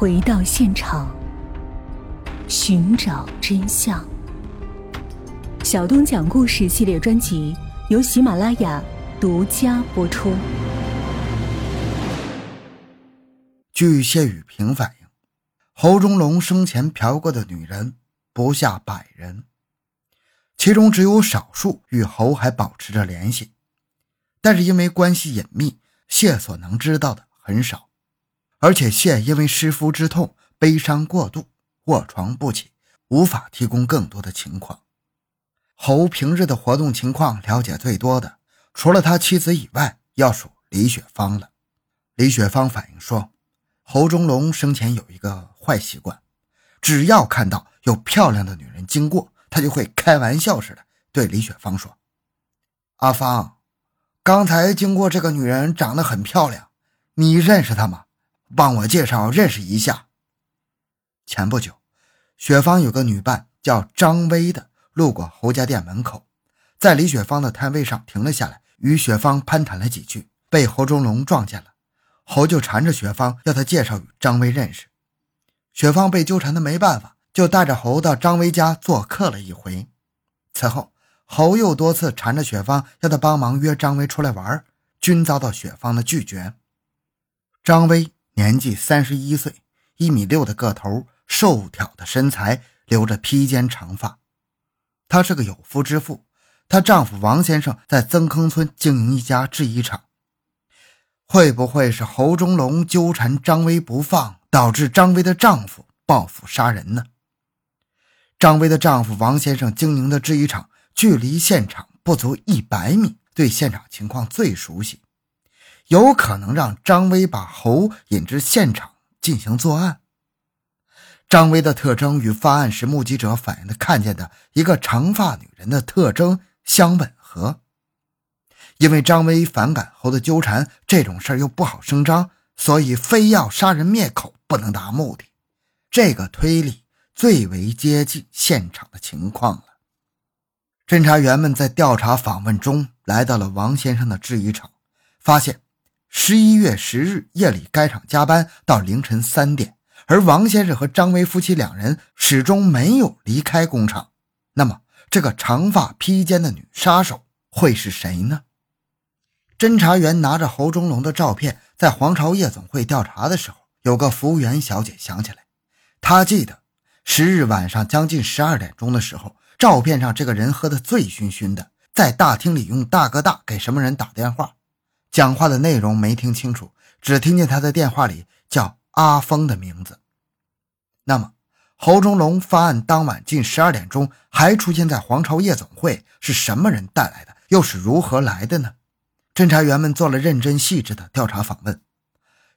回到现场，寻找真相。小东讲故事系列专辑由喜马拉雅独家播出。据谢雨萍反映，侯忠龙生前嫖过的女人不下百人，其中只有少数与侯还保持着联系，但是因为关系隐秘，谢所能知道的很少。而且谢因为失夫之痛，悲伤过度，卧床不起，无法提供更多的情况。侯平日的活动情况了解最多的，除了他妻子以外，要数李雪芳了。李雪芳反映说，侯忠龙生前有一个坏习惯，只要看到有漂亮的女人经过，他就会开玩笑似的对李雪芳说：“阿芳，刚才经过这个女人长得很漂亮，你认识她吗？”帮我介绍认识一下。前不久，雪芳有个女伴叫张薇的，路过侯家店门口，在李雪芳的摊位上停了下来，与雪芳攀谈了几句，被侯忠龙撞见了。侯就缠着雪芳要他介绍与张薇认识。雪芳被纠缠的没办法，就带着侯到张薇家做客了一回。此后，侯又多次缠着雪芳要他帮忙约张薇出来玩，均遭到雪芳的拒绝。张薇。年纪三十一岁，一米六的个头，瘦挑的身材，留着披肩长发。她是个有夫之妇，她丈夫王先生在曾坑村经营一家制衣厂。会不会是侯忠龙纠缠张薇不放，导致张薇的丈夫报复杀人呢？张薇的丈夫王先生经营的制衣厂距离现场不足一百米，对现场情况最熟悉。有可能让张威把侯引至现场进行作案。张威的特征与发案时目击者反映的看见的一个长发女人的特征相吻合。因为张威反感侯的纠缠，这种事又不好声张，所以非要杀人灭口不能达目的。这个推理最为接近现场的情况了。侦查员们在调查访问中来到了王先生的制衣厂，发现。十一月十日夜里，该厂加班到凌晨三点，而王先生和张威夫妻两人始终没有离开工厂。那么，这个长发披肩的女杀手会是谁呢？侦查员拿着侯忠龙的照片，在皇朝夜总会调查的时候，有个服务员小姐想起来，她记得十日晚上将近十二点钟的时候，照片上这个人喝得醉醺醺的，在大厅里用大哥大给什么人打电话。讲话的内容没听清楚，只听见他在电话里叫阿峰的名字。那么，侯忠龙发案当晚近十二点钟还出现在皇朝夜总会，是什么人带来的？又是如何来的呢？侦查员们做了认真细致的调查访问。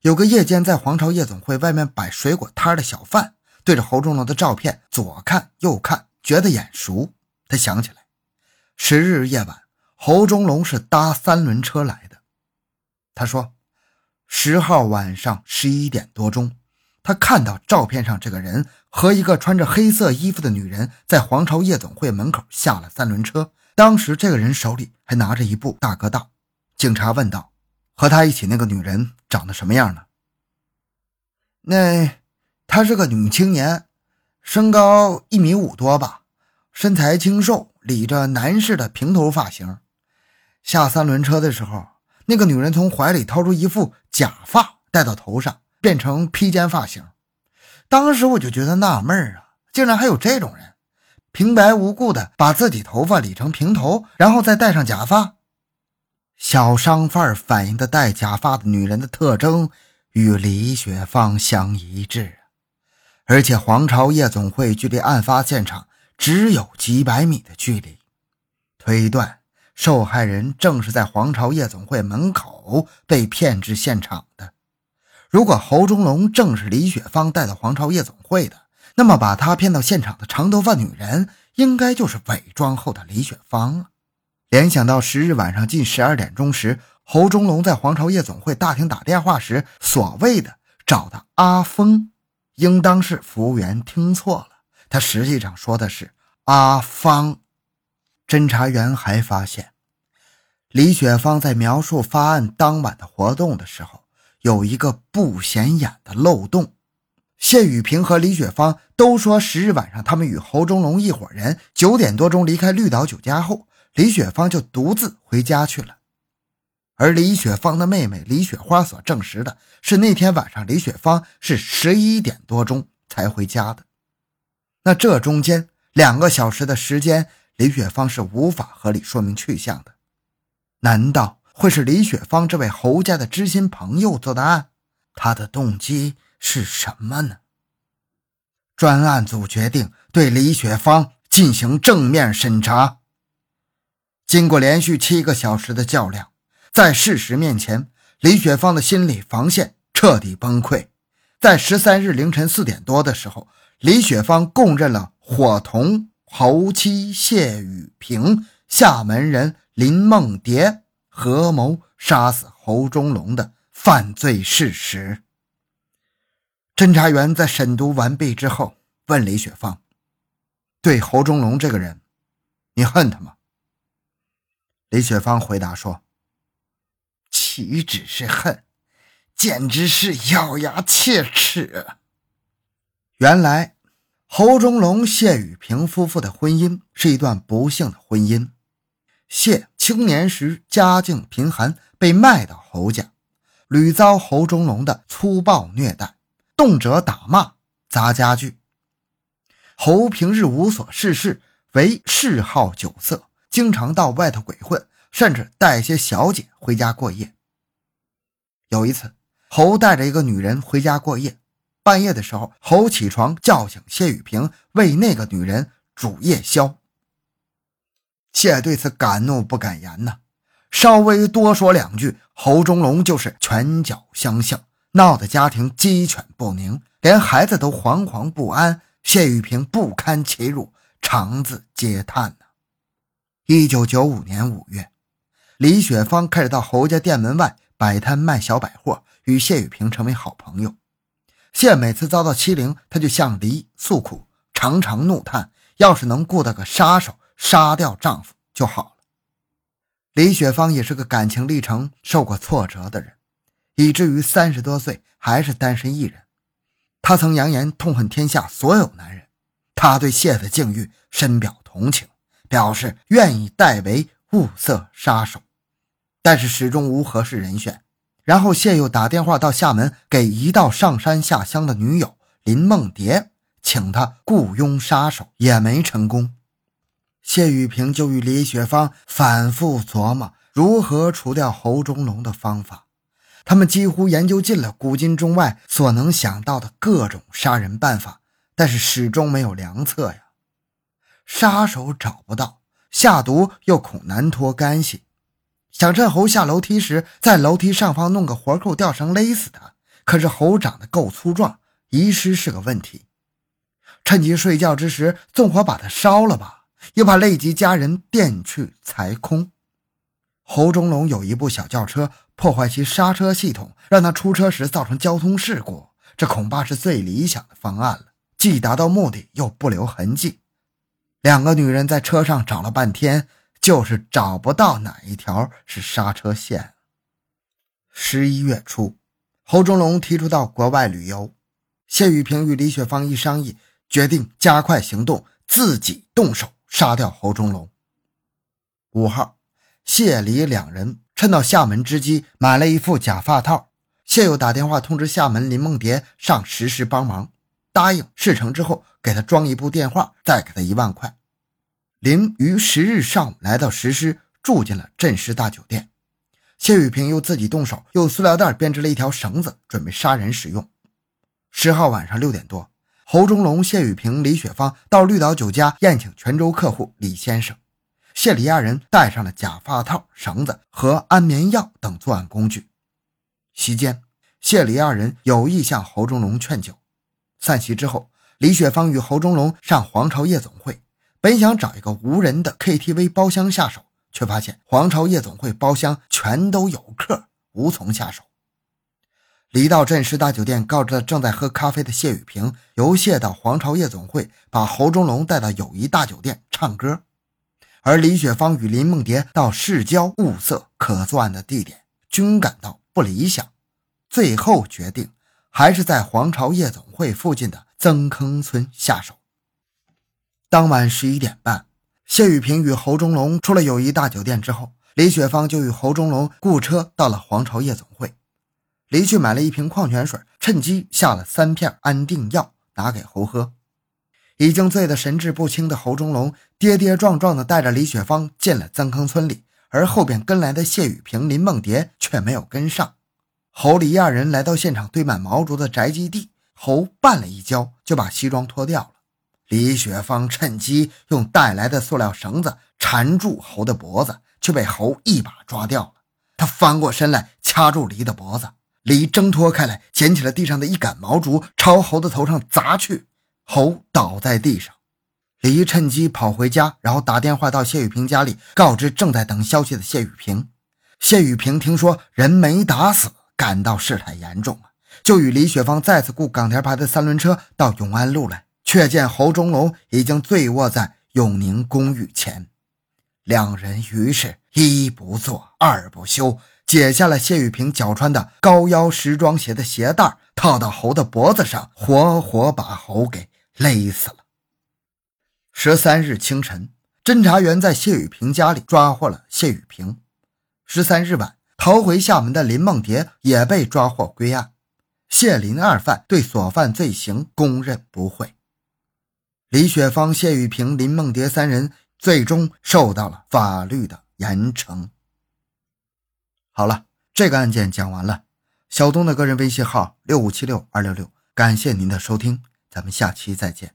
有个夜间在皇朝夜总会外面摆水果摊的小贩，对着侯忠龙的照片左看右看，觉得眼熟。他想起来，十日夜晚，侯忠龙是搭三轮车来的。他说：“十号晚上十一点多钟，他看到照片上这个人和一个穿着黑色衣服的女人在皇朝夜总会门口下了三轮车。当时这个人手里还拿着一部大哥大。”警察问道：“和他一起那个女人长得什么样呢？”“那她是个女青年，身高一米五多吧，身材清瘦，理着男士的平头发型。下三轮车的时候。”那个女人从怀里掏出一副假发戴到头上，变成披肩发型。当时我就觉得纳闷啊，竟然还有这种人，平白无故的把自己头发理成平头，然后再戴上假发。小商贩反映的戴假发的女人的特征与李雪芳相一致，而且皇朝夜总会距离案发现场只有几百米的距离，推断。受害人正是在皇朝夜总会门口被骗至现场的。如果侯忠龙正是李雪芳带到皇朝夜总会的，那么把他骗到现场的长头发女人，应该就是伪装后的李雪芳了。联想到十日晚上近十二点钟时，侯忠龙在皇朝夜总会大厅打电话时所谓的找的阿峰，应当是服务员听错了，他实际上说的是阿芳。侦查员还发现，李雪芳在描述发案当晚的活动的时候，有一个不显眼的漏洞。谢雨平和李雪芳都说，十日晚上他们与侯忠龙一伙人九点多钟离开绿岛酒家后，李雪芳就独自回家去了。而李雪芳的妹妹李雪花所证实的是，那天晚上李雪芳是十一点多钟才回家的。那这中间两个小时的时间，李雪芳是无法合理说明去向的。难道会是李雪芳这位侯家的知心朋友做的案？他的动机是什么呢？专案组决定对李雪芳进行正面审查。经过连续七个小时的较量，在事实面前，李雪芳的心理防线彻底崩溃。在十三日凌晨四点多的时候。李雪芳供认了伙同侯妻谢雨萍、厦门人林梦蝶合谋杀死侯忠龙的犯罪事实。侦查员在审读完毕之后，问李雪芳：“对侯忠龙这个人，你恨他吗？”李雪芳回答说：“岂止是恨，简直是咬牙切齿。”原来，侯忠龙、谢雨萍夫妇的婚姻是一段不幸的婚姻。谢青年时家境贫寒，被卖到侯家，屡遭侯忠龙的粗暴虐待，动辄打骂、砸家具。侯平日无所事事，唯嗜好酒色，经常到外头鬼混，甚至带些小姐回家过夜。有一次，侯带着一个女人回家过夜。半夜的时候，侯起床叫醒谢雨萍，为那个女人煮夜宵。谢对此敢怒不敢言呐，稍微多说两句，侯忠龙就是拳脚相向，闹得家庭鸡犬不宁，连孩子都惶惶不安。谢雨萍不堪其辱，肠子嗟叹呐。一九九五年五月，李雪芳开始到侯家店门外摆摊卖小百货，与谢雨萍成为好朋友。谢每次遭到欺凌，他就向黎诉苦，常常怒叹：“要是能雇到个杀手，杀掉丈夫就好了。”李雪芳也是个感情历程受过挫折的人，以至于三十多岁还是单身一人。她曾扬言痛恨天下所有男人，她对谢的境遇深表同情，表示愿意代为物色杀手，但是始终无合适人选。然后谢又打电话到厦门，给一道上山下乡的女友林梦蝶，请她雇佣杀手，也没成功。谢雨萍就与李雪芳反复琢磨如何除掉侯忠龙的方法，他们几乎研究尽了古今中外所能想到的各种杀人办法，但是始终没有良策呀。杀手找不到，下毒又恐难脱干系。想趁猴下楼梯时，在楼梯上方弄个活扣吊绳勒死他，可是猴长得够粗壮，遗失是个问题。趁机睡觉之时，纵火把他烧了吧，又怕累及家人，电去财空。侯忠龙有一部小轿车，破坏其刹车系统，让他出车时造成交通事故，这恐怕是最理想的方案了，既达到目的，又不留痕迹。两个女人在车上找了半天。就是找不到哪一条是刹车线。十一月初，侯忠龙提出到国外旅游，谢雨萍与李雪芳一商议，决定加快行动，自己动手杀掉侯忠龙。五号，谢李两人趁到厦门之机买了一副假发套，谢又打电话通知厦门林梦蝶上石狮帮忙，答应事成之后给他装一部电话，再给他一万块。林于十日上午来到石狮，住进了镇石大酒店。谢雨萍又自己动手，用塑料袋编织了一条绳子，准备杀人使用。十号晚上六点多，侯忠龙、谢雨萍、李雪芳到绿岛酒家宴请泉州客户李先生。谢李二人带上了假发套、绳子和安眠药等作案工具。席间，谢李二人有意向侯忠龙劝酒。散席之后，李雪芳与侯忠龙上皇朝夜总会。本想找一个无人的 KTV 包厢下手，却发现皇朝夜总会包厢全都有客，无从下手。李到镇师大酒店，告知了正在喝咖啡的谢雨萍，由谢到皇朝夜总会，把侯忠龙带到友谊大酒店唱歌。而李雪芳与林梦蝶到市郊物色可作案的地点，均感到不理想，最后决定还是在皇朝夜总会附近的曾坑村下手。当晚十一点半，谢雨平与侯忠龙出了友谊大酒店之后，李雪芳就与侯忠龙雇车到了皇朝夜总会，离去买了一瓶矿泉水，趁机下了三片安定药，拿给侯喝。已经醉得神志不清的侯忠龙跌跌撞撞地带着李雪芳进了曾坑村里，而后边跟来的谢雨平、林梦蝶却没有跟上。侯李二人来到现场堆满毛竹的宅基地，侯绊了一跤，就把西装脱掉。李雪芳趁机用带来的塑料绳子缠住猴的脖子，却被猴一把抓掉了。他翻过身来掐住梨的脖子，梨挣脱开来，捡起了地上的一杆毛竹，朝猴的头上砸去。猴倒在地上，梨趁机跑回家，然后打电话到谢雨平家里，告知正在等消息的谢雨平。谢雨平听说人没打死，感到事态严重了，就与李雪芳再次雇港田牌的三轮车到永安路来。却见侯忠龙已经醉卧在永宁公寓前，两人于是一不做二不休，解下了谢雨平脚穿的高腰时装鞋的鞋带，套到猴的脖子上，活活把猴给勒死了。十三日清晨，侦查员在谢雨平家里抓获了谢雨平。十三日晚，逃回厦门的林梦蝶也被抓获归案。谢林二犯对所犯罪行供认不讳。李雪芳、谢雨萍、林梦蝶三人最终受到了法律的严惩。好了，这个案件讲完了。小东的个人微信号六五七六二六六，感谢您的收听，咱们下期再见。